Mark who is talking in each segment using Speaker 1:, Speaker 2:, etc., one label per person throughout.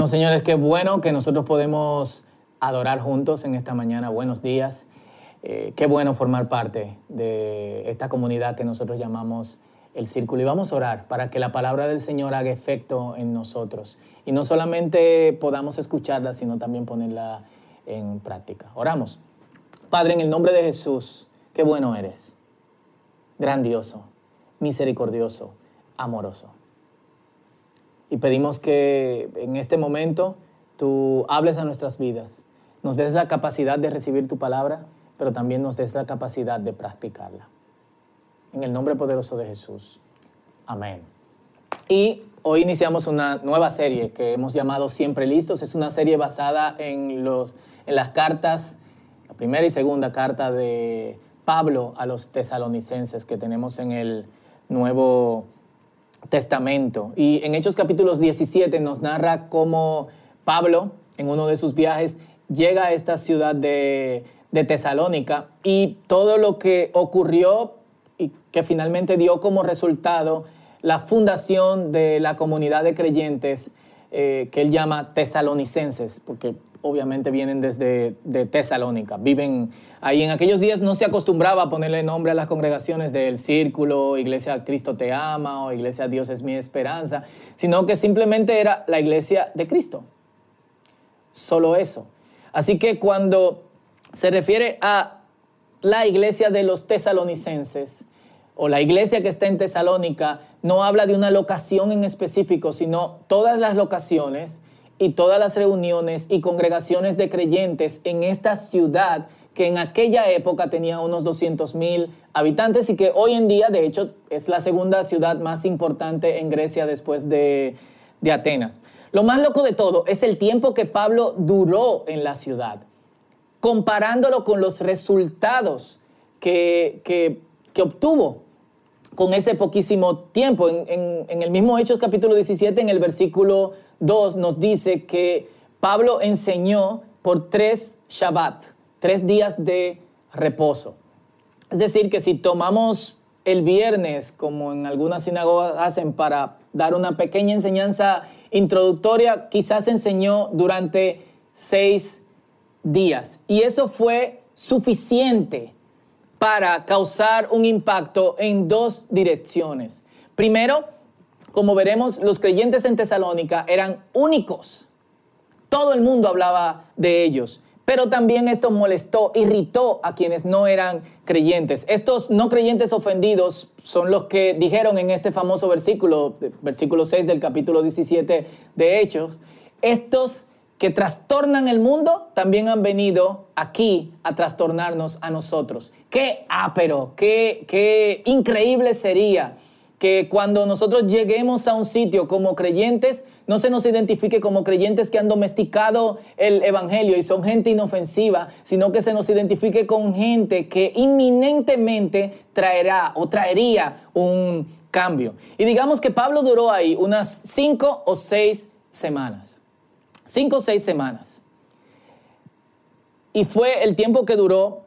Speaker 1: Bueno, señores, qué bueno que nosotros podemos adorar juntos en esta mañana. Buenos días. Eh, qué bueno formar parte de esta comunidad que nosotros llamamos el círculo. Y vamos a orar para que la palabra del Señor haga efecto en nosotros. Y no solamente podamos escucharla, sino también ponerla en práctica. Oramos. Padre, en el nombre de Jesús, qué bueno eres. Grandioso, misericordioso, amoroso. Y pedimos que en este momento tú hables a nuestras vidas, nos des la capacidad de recibir tu palabra, pero también nos des la capacidad de practicarla. En el nombre poderoso de Jesús. Amén. Y hoy iniciamos una nueva serie que hemos llamado Siempre Listos. Es una serie basada en, los, en las cartas, la primera y segunda carta de Pablo a los tesalonicenses que tenemos en el Nuevo Testamento. Y en Hechos capítulos 17 nos narra cómo Pablo, en uno de sus viajes, llega a esta ciudad de, Tesalónica y todo lo que ocurrió y que finalmente dio como resultado la fundación de la comunidad de creyentes eh, que él llama tesalonicenses, porque obviamente vienen desde de Tesalónica, viven ahí. En aquellos días no se acostumbraba a ponerle nombre a las congregaciones del círculo, Iglesia Cristo te ama o Iglesia Dios es mi esperanza, sino que simplemente era la iglesia de Cristo. Solo eso. Así que cuando se refiere a la iglesia de los tesalonicenses o la iglesia que está en Tesalónica, no habla de una locación en específico, sino todas las locaciones y todas las reuniones y congregaciones de creyentes en esta ciudad que en aquella época tenía unos 200 mil habitantes y que hoy en día, de hecho, es la segunda ciudad más importante en Grecia después de, Atenas. Lo más loco de todo es el tiempo que Pablo duró en la ciudad, comparándolo con los resultados que, que, obtuvo con ese poquísimo tiempo. En, en el mismo Hechos capítulo 17, en el versículo 2 nos dice que Pablo enseñó por tres Shabbat, tres días de reposo. Es decir, que si tomamos el viernes, como en algunas sinagogas hacen para dar una pequeña enseñanza introductoria, quizás enseñó durante seis días. Y eso fue suficiente para causar un impacto en dos direcciones. Primero, como veremos, los creyentes en Tesalónica eran únicos. Todo el mundo hablaba de ellos. Pero también esto molestó, irritó a quienes no eran creyentes. Estos no creyentes ofendidos son los que dijeron en este famoso versículo, versículo 6 del capítulo 17 de Hechos, estos que trastornan el mundo también han venido aquí a trastornarnos a nosotros. Qué ápero, qué, qué increíble sería que cuando nosotros lleguemos a un sitio como creyentes, no se nos identifique como creyentes que han domesticado el Evangelio y son gente inofensiva, sino que se nos identifique con gente que inminentemente traerá o traería un cambio. Y digamos que Pablo duró ahí unas cinco o seis semanas. Cinco o seis semanas. Y fue el tiempo que duró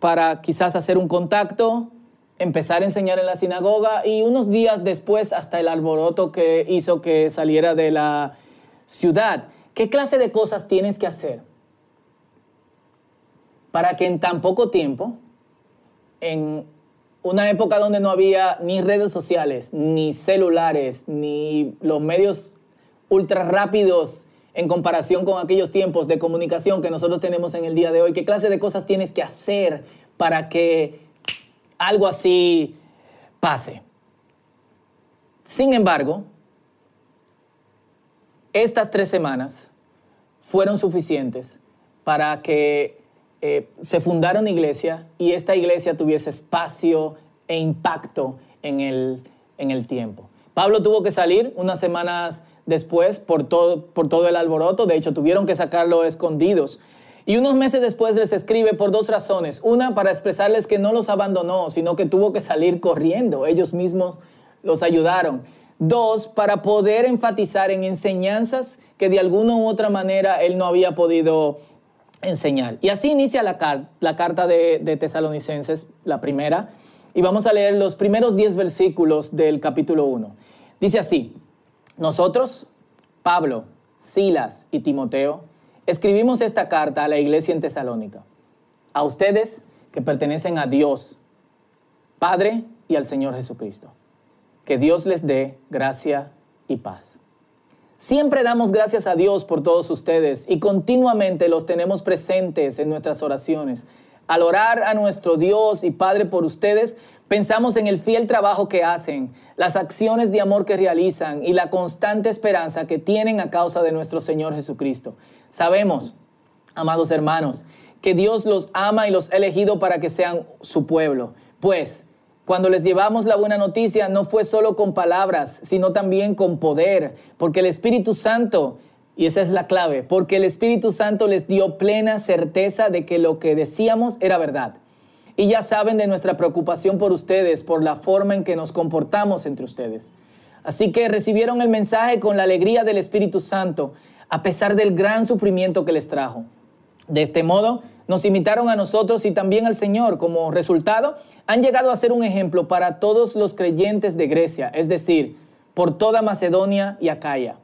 Speaker 1: para quizás hacer un contacto, empezar a enseñar en la sinagoga y unos días después hasta el alboroto que hizo que saliera de la ciudad. ¿Qué clase de cosas tienes que hacer para que en tan poco tiempo, en una época donde no había ni redes sociales, ni celulares, ni los medios ultra rápidos en comparación con aquellos tiempos de comunicación que nosotros tenemos en el día de hoy, qué clase de cosas tienes que hacer para que algo así pase. Sin embargo, estas tres semanas fueron suficientes para que eh, se fundara una iglesia y esta iglesia tuviese espacio e impacto en el, en el tiempo. Pablo tuvo que salir unas semanas después por todo, por todo el alboroto, de hecho tuvieron que sacarlo escondidos y unos meses después les escribe por dos razones. Una, para expresarles que no los abandonó, sino que tuvo que salir corriendo. Ellos mismos los ayudaron. Dos, para poder enfatizar en enseñanzas que de alguna u otra manera él no había podido enseñar. Y así inicia la, carta de, de Tesalonicenses, la primera. Y vamos a leer los primeros diez versículos del capítulo 1. Dice así, nosotros, Pablo, Silas y Timoteo, escribimos esta carta a la iglesia en Tesalónica. A ustedes que pertenecen a Dios, Padre y al Señor Jesucristo. Que Dios les dé gracia y paz. Siempre damos gracias a Dios por todos ustedes y continuamente los tenemos presentes en nuestras oraciones. Al orar a nuestro Dios y Padre por ustedes, pensamos en el fiel trabajo que hacen, las acciones de amor que realizan y la constante esperanza que tienen a causa de nuestro Señor Jesucristo. Sabemos, amados hermanos, que Dios los ama y los ha elegido para que sean su pueblo. Pues, cuando les llevamos la buena noticia, no fue solo con palabras, sino también con poder, porque el Espíritu Santo, y esa es la clave, porque el Espíritu Santo les dio plena certeza de que lo que decíamos era verdad. Y ya saben de nuestra preocupación por ustedes, por la forma en que nos comportamos entre ustedes. Así que recibieron el mensaje con la alegría del Espíritu Santo, a pesar del gran sufrimiento que les trajo. De este modo, nos imitaron a nosotros y también al Señor. Como resultado, han llegado a ser un ejemplo para todos los creyentes de Grecia, es decir, por toda Macedonia y Acaya.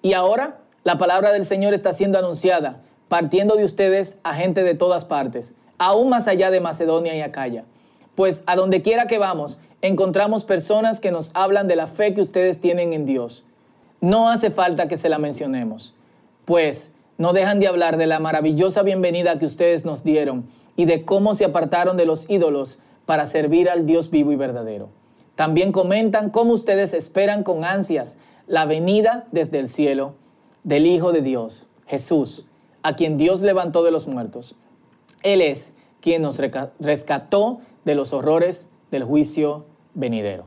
Speaker 1: Y ahora la palabra del Señor está siendo anunciada, partiendo de ustedes a gente de todas partes aún más allá de Macedonia y Acaya. Pues a donde quiera que vamos, encontramos personas que nos hablan de la fe que ustedes tienen en Dios. No hace falta que se la mencionemos, pues no dejan de hablar de la maravillosa bienvenida que ustedes nos dieron y de cómo se apartaron de los ídolos para servir al Dios vivo y verdadero. También comentan cómo ustedes esperan con ansias la venida desde el cielo del Hijo de Dios, Jesús, a quien Dios levantó de los muertos él es quien nos rescató de los horrores del juicio venidero.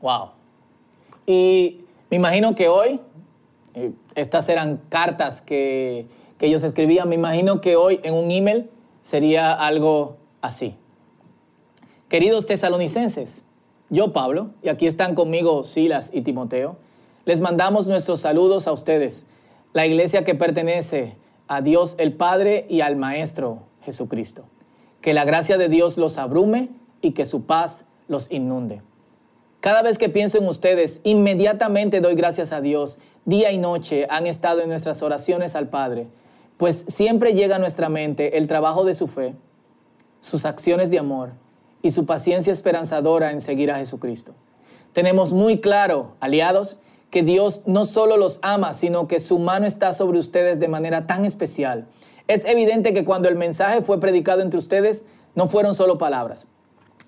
Speaker 1: Wow. Y me imagino que hoy, eh, estas eran cartas que, que ellos escribían, me imagino que hoy en un email sería algo así. Queridos tesalonicenses, yo Pablo, y aquí están conmigo Silas y Timoteo, les mandamos nuestros saludos a ustedes, la iglesia que pertenece a Dios el Padre y al Maestro Jesucristo. Que la gracia de Dios los abrume y que su paz los inunde. Cada vez que pienso en ustedes, inmediatamente doy gracias a Dios. Día y noche han estado en nuestras oraciones al Padre, pues siempre llega a nuestra mente el trabajo de su fe, sus acciones de amor y su paciencia esperanzadora en seguir a Jesucristo. Tenemos muy claro, aliados, que Dios no solo los ama, sino que su mano está sobre ustedes de manera tan especial. Es evidente que cuando el mensaje fue predicado entre ustedes, no fueron solo palabras.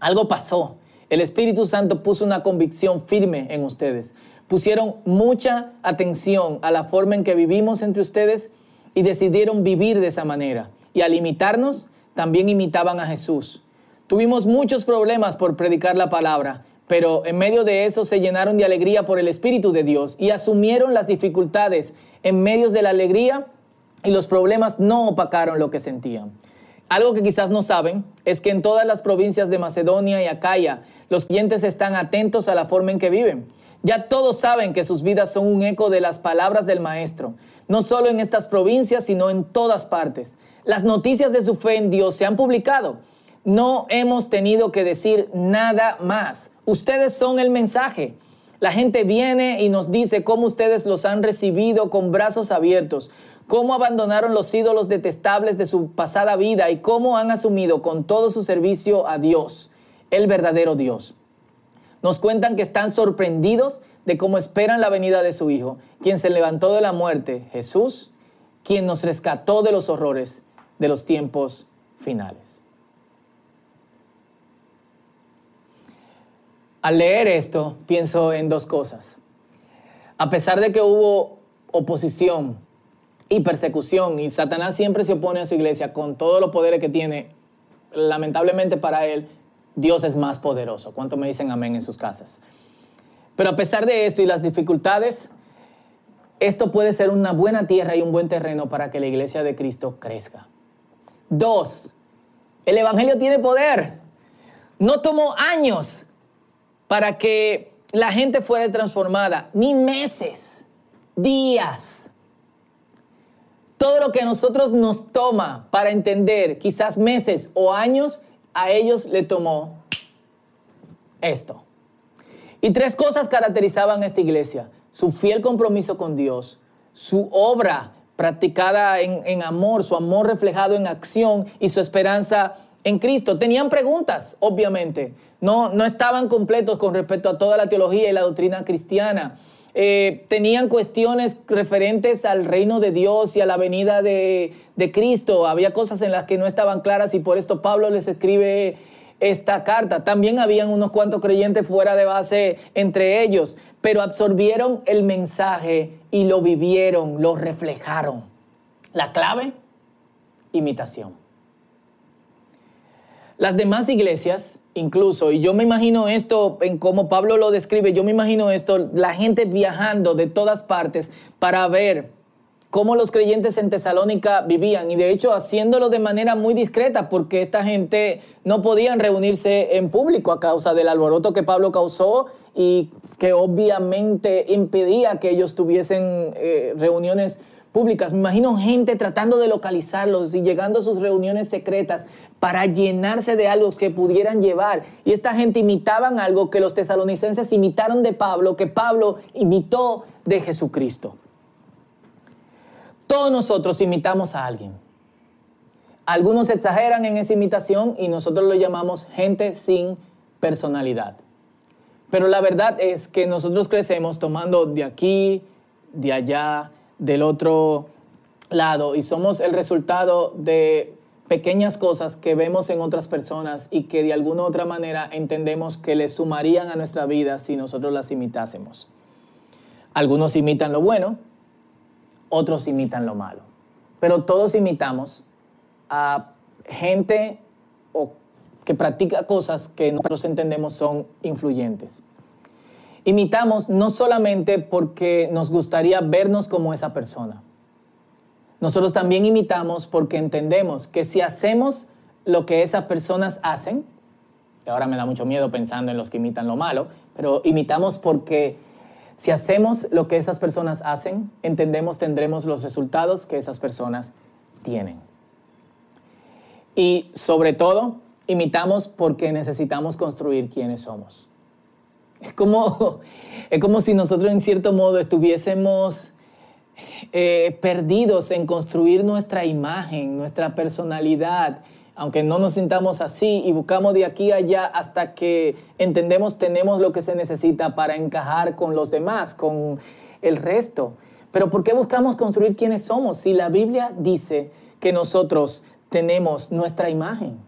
Speaker 1: Algo pasó. El Espíritu Santo puso una convicción firme en ustedes. Pusieron mucha atención a la forma en que vivimos entre ustedes y decidieron vivir de esa manera. Y al imitarnos, también imitaban a Jesús. Tuvimos muchos problemas por predicar la palabra, pero en medio de eso se llenaron de alegría por el Espíritu de Dios y asumieron las dificultades en medio de la alegría y los problemas no opacaron lo que sentían. Algo que quizás no saben es que en todas las provincias de Macedonia y Acaya los clientes están atentos a la forma en que viven. Ya todos saben que sus vidas son un eco de las palabras del Maestro, no solo en estas provincias, sino en todas partes. Las noticias de su fe en Dios se han publicado. No hemos tenido que decir nada más. Ustedes son el mensaje. La gente viene y nos dice cómo ustedes los han recibido con brazos abiertos, cómo abandonaron los ídolos detestables de su pasada vida y cómo han asumido con todo su servicio a Dios, el verdadero Dios. Nos cuentan que están sorprendidos de cómo esperan la venida de su Hijo, quien se levantó de la muerte, Jesús, quien nos rescató de los horrores de los tiempos finales. Al leer esto, pienso en dos cosas. A pesar de que hubo oposición y persecución, y Satanás siempre se opone a su iglesia con todos los poderes que tiene, lamentablemente para él, Dios es más poderoso. ¿Cuánto me dicen amén en sus casas? Pero a pesar de esto y las dificultades, esto puede ser una buena tierra y un buen terreno para que la iglesia de Cristo crezca. Dos, el Evangelio tiene poder. No tomó años para que la gente fuera transformada, ni meses, días. Todo lo que a nosotros nos toma para entender, quizás meses o años, a ellos le tomó esto. Y tres cosas caracterizaban a esta iglesia. su fiel compromiso con Dios, su obra practicada en, amor, su amor reflejado en acción y su esperanza en Cristo. Tenían preguntas, obviamente. No, no estaban completos con respecto a toda la teología y la doctrina cristiana. Eh, tenían cuestiones referentes al reino de Dios y a la venida de, de Cristo. Había cosas en las que no estaban claras y por esto Pablo les escribe esta carta. También habían unos cuantos creyentes fuera de base entre ellos, pero absorbieron el mensaje y lo vivieron, lo reflejaron. La clave, imitación. Las demás iglesias, incluso, y yo me imagino esto en cómo Pablo lo describe, yo me imagino esto, la gente viajando de todas partes para ver cómo los creyentes en Tesalónica vivían. Y de hecho haciéndolo de manera muy discreta porque esta gente no podían reunirse en público a causa del alboroto que Pablo causó y que obviamente impedía que ellos tuviesen eh, reuniones Me imagino gente tratando de localizarlos y llegando a sus reuniones secretas para llenarse de algo que pudieran llevar. Y esta gente imitaban algo que los tesalonicenses imitaron de Pablo, que Pablo imitó de Jesucristo. Todos nosotros imitamos a alguien. Algunos exageran en esa imitación y nosotros lo llamamos gente sin personalidad. Pero la verdad es que nosotros crecemos tomando de aquí, de allá, del otro lado y somos el resultado de pequeñas cosas que vemos en otras personas y que de alguna u otra manera entendemos que le sumarían a nuestra vida si nosotros las imitásemos. Algunos imitan lo bueno, otros imitan lo malo. Pero todos imitamos a gente que practica cosas que nosotros entendemos son influyentes. Imitamos no solamente porque nos gustaría vernos como esa persona. Nosotros también imitamos porque entendemos que si hacemos lo que esas personas hacen, ahora me da mucho miedo pensando en los que imitan lo malo, pero imitamos porque si hacemos lo que esas personas hacen, entendemos tendremos los resultados que esas personas tienen. Y sobre todo, imitamos porque necesitamos construir quienes somos. Es como, es como si nosotros en cierto modo estuviésemos eh, perdidos en construir nuestra imagen, nuestra personalidad, aunque no nos sintamos así y buscamos de aquí a allá hasta que entendemos tenemos lo que se necesita para encajar con los demás, con el resto. Pero ¿por qué buscamos construir quiénes somos si la Biblia dice que nosotros tenemos nuestra imagen?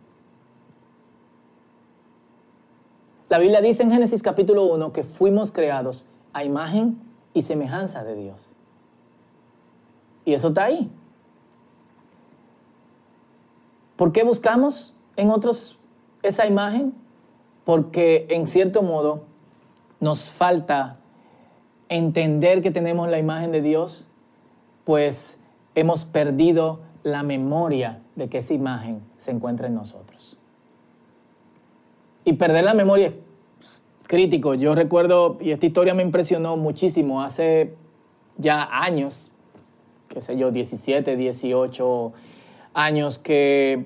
Speaker 1: La Biblia dice en Génesis capítulo 1 que fuimos creados a imagen y semejanza de Dios. Y eso está ahí. ¿Por qué buscamos en otros esa imagen? Porque en cierto modo nos falta entender que tenemos la imagen de Dios, pues hemos perdido la memoria de que esa imagen se encuentra en nosotros. Y perder la memoria es crítico. Yo recuerdo, y esta historia me impresionó muchísimo, hace ya años, qué sé yo, 17, 18 años que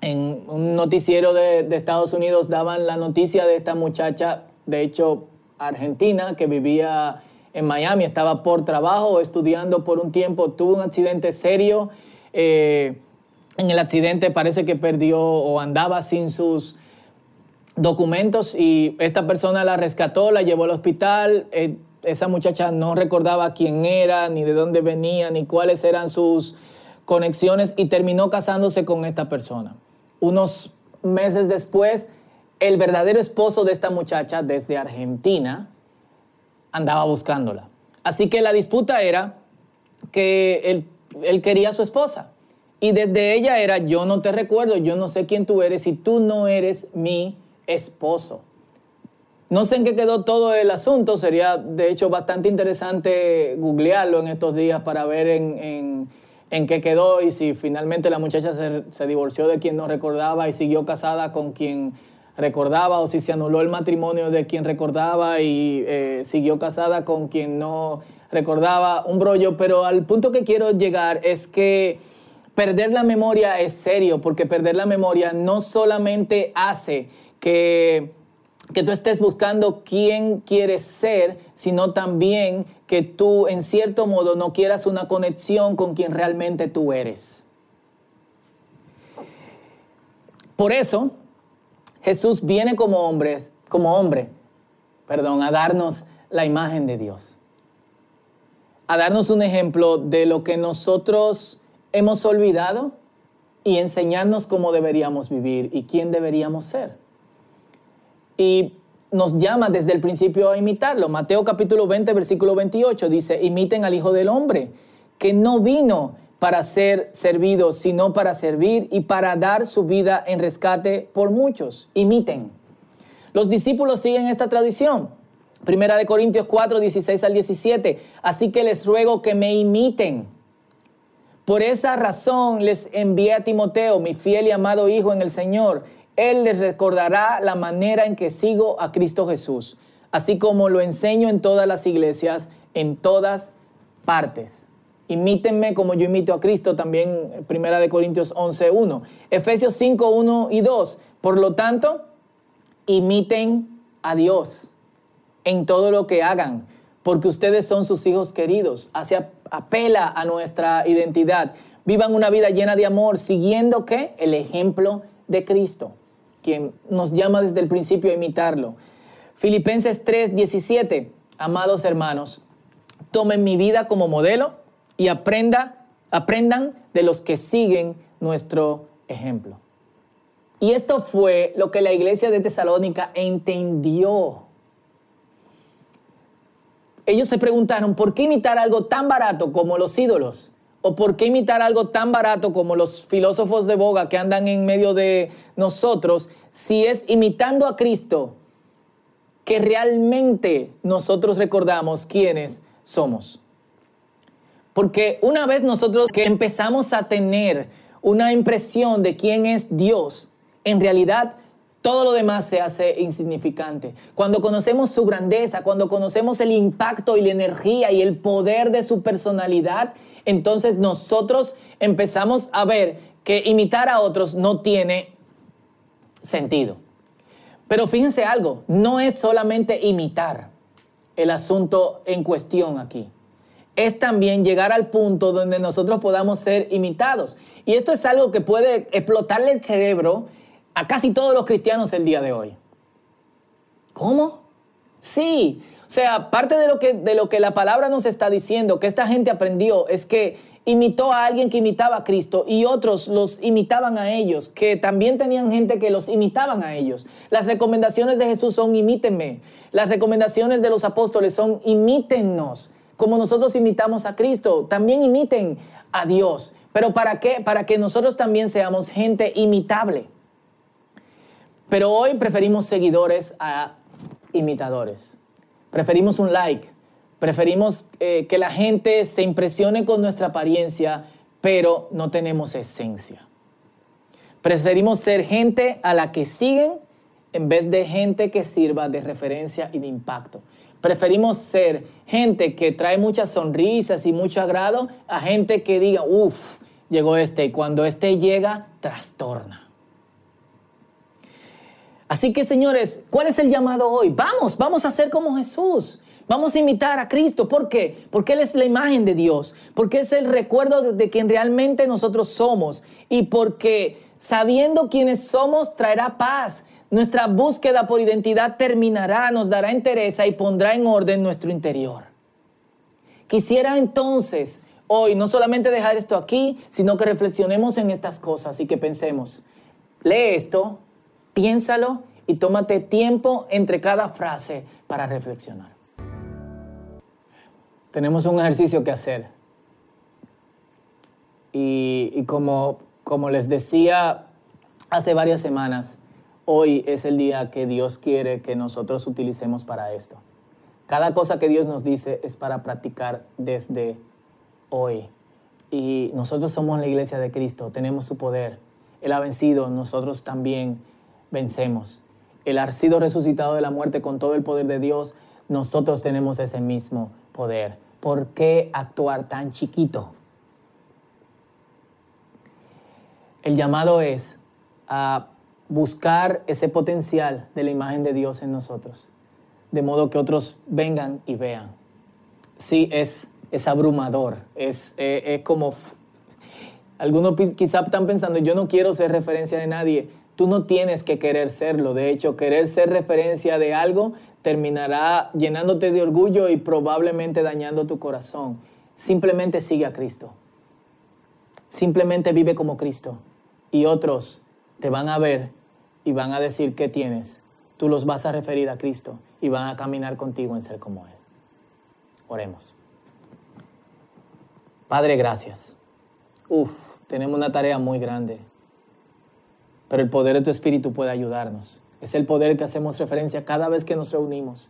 Speaker 1: en un noticiero de, Estados Unidos daban la noticia de esta muchacha, de hecho argentina, que vivía en Miami, estaba por trabajo, estudiando por un tiempo, tuvo un accidente serio. Eh, en el accidente parece que perdió o andaba sin sus documentos y esta persona la rescató, la llevó al hospital. Eh, esa muchacha no recordaba quién era, ni de dónde venía, ni cuáles eran sus conexiones y terminó casándose con esta persona. Unos meses después, el verdadero esposo de esta muchacha desde Argentina andaba buscándola. Así que la disputa era que él, él, quería a su esposa. Y desde ella era, yo no te recuerdo, yo no sé quién tú eres y tú no eres mi esposo. No sé en qué quedó todo el asunto, sería de hecho bastante interesante googlearlo en estos días para ver en, en, qué quedó y si finalmente la muchacha se, divorció de quien no recordaba y siguió casada con quien recordaba o si se anuló el matrimonio de quien recordaba y eh, siguió casada con quien no recordaba, un brollo, pero al punto que quiero llegar es que perder la memoria es serio, porque perder la memoria no solamente hace que que tú estés buscando quién quieres ser, sino también que tú en cierto modo no quieras una conexión con quien realmente tú eres. Por eso Jesús viene como hombre, como hombre, perdón, a darnos la imagen de Dios. A darnos un ejemplo de lo que nosotros hemos olvidado y enseñarnos cómo deberíamos vivir y quién deberíamos ser y nos llama desde el principio a imitarlo. Mateo capítulo 20, versículo 28 dice, imiten al Hijo del Hombre, que no vino para ser servido, sino para servir y para dar su vida en rescate por muchos. Imiten. Los discípulos siguen esta tradición. Primera de Corintios 4, 16 al 17. Así que les ruego que me imiten. Por esa razón les envié a Timoteo, mi fiel y amado hijo en el Señor él les recordará la manera en que sigo a Cristo Jesús, así como lo enseño en todas las iglesias, en todas partes. Imítenme como yo imito a Cristo, también Primera de Corintios 11, 1. Efesios 5, 1 y 2. Por lo tanto, imiten a Dios en todo lo que hagan, porque ustedes son sus hijos queridos. Hace apela a nuestra identidad. Vivan una vida llena de amor, siguiendo qué? El ejemplo de Cristo quien nos llama desde el principio a imitarlo. Filipenses 3, 17, amados hermanos, tomen mi vida como modelo y aprenda, aprendan de los que siguen nuestro ejemplo. Y esto fue lo que la iglesia de Tesalónica entendió. Ellos se preguntaron, ¿por qué imitar algo tan barato como los ídolos? ¿O por qué imitar algo tan barato como los filósofos de boga que andan en medio de nosotros si es imitando a Cristo que realmente nosotros recordamos quiénes somos? Porque una vez nosotros que empezamos a tener una impresión de quién es Dios, en realidad todo lo demás se hace insignificante. Cuando conocemos su grandeza, cuando conocemos el impacto y la energía y el poder de su personalidad, entonces nosotros empezamos a ver que imitar a otros no tiene sentido. Pero fíjense algo, no es solamente imitar el asunto en cuestión aquí. Es también llegar al punto donde nosotros podamos ser imitados. Y esto es algo que puede explotarle el cerebro a casi todos los cristianos el día de hoy. ¿Cómo? Sí, sea, parte de lo, que, de lo que la palabra nos está diciendo, que esta gente aprendió, es que imitó a alguien que imitaba a Cristo y otros los imitaban a ellos, que también tenían gente que los imitaban a ellos. Las recomendaciones de Jesús son imítenme. Las recomendaciones de los apóstoles son imítennos, como nosotros imitamos a Cristo. También imiten a Dios. ¿Pero para qué? Para que nosotros también seamos gente imitable. Pero hoy preferimos seguidores a imitadores. Preferimos un like, preferimos eh, que la gente se impresione con nuestra apariencia, pero no tenemos esencia. Preferimos ser gente a la que siguen en vez de gente que sirva de referencia y de impacto. Preferimos ser gente que trae muchas sonrisas y mucho agrado a gente que diga, uff, llegó este y cuando este llega, trastorna. Así que señores, ¿cuál es el llamado hoy? Vamos, vamos a ser como Jesús. Vamos a imitar a Cristo. ¿Por qué? Porque Él es la imagen de Dios. Porque es el recuerdo de quien realmente nosotros somos. Y porque sabiendo quiénes somos traerá paz. Nuestra búsqueda por identidad terminará, nos dará entereza y pondrá en orden nuestro interior. Quisiera entonces hoy no solamente dejar esto aquí, sino que reflexionemos en estas cosas y que pensemos, lee esto, Piénsalo y tómate tiempo entre cada frase para reflexionar. Tenemos un ejercicio que hacer. Y, como, como les decía hace varias semanas, hoy es el día que Dios quiere que nosotros utilicemos para esto. Cada cosa que Dios nos dice es para practicar desde hoy. Y nosotros somos la iglesia de Cristo, tenemos su poder. Él ha vencido, nosotros también vencemos. Él ha sido resucitado de la muerte con todo el poder de Dios. Nosotros tenemos ese mismo poder. ¿Por qué actuar tan chiquito? El llamado es a buscar ese potencial de la imagen de Dios en nosotros, de modo que otros vengan y vean. Sí, es, es abrumador, es, eh, es como... Algunos quizá están pensando, yo no quiero ser referencia de nadie. Tú no tienes que querer serlo. De hecho, querer ser referencia de algo terminará llenándote de orgullo y probablemente dañando tu corazón. Simplemente sigue a Cristo. Simplemente vive como Cristo. Y otros te van a ver y van a decir qué tienes. Tú los vas a referir a Cristo y van a caminar contigo en ser como Él. Oremos. Padre, gracias. Uf, tenemos una tarea muy grande, pero el poder de tu Espíritu puede ayudarnos. Es el poder que hacemos referencia cada vez que nos reunimos.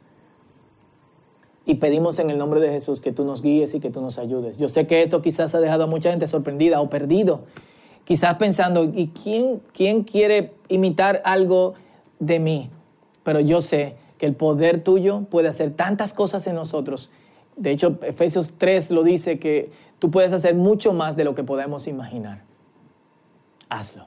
Speaker 1: Y pedimos en el nombre de Jesús que tú nos guíes y que tú nos ayudes. Yo sé que esto quizás ha dejado a mucha gente sorprendida o perdido quizás pensando, ¿y quién, quién quiere imitar algo de mí? Pero yo sé que el poder tuyo puede hacer tantas cosas en nosotros. De hecho, Efesios 3 lo dice que tú puedes hacer mucho más de lo que podemos imaginar. Hazlo.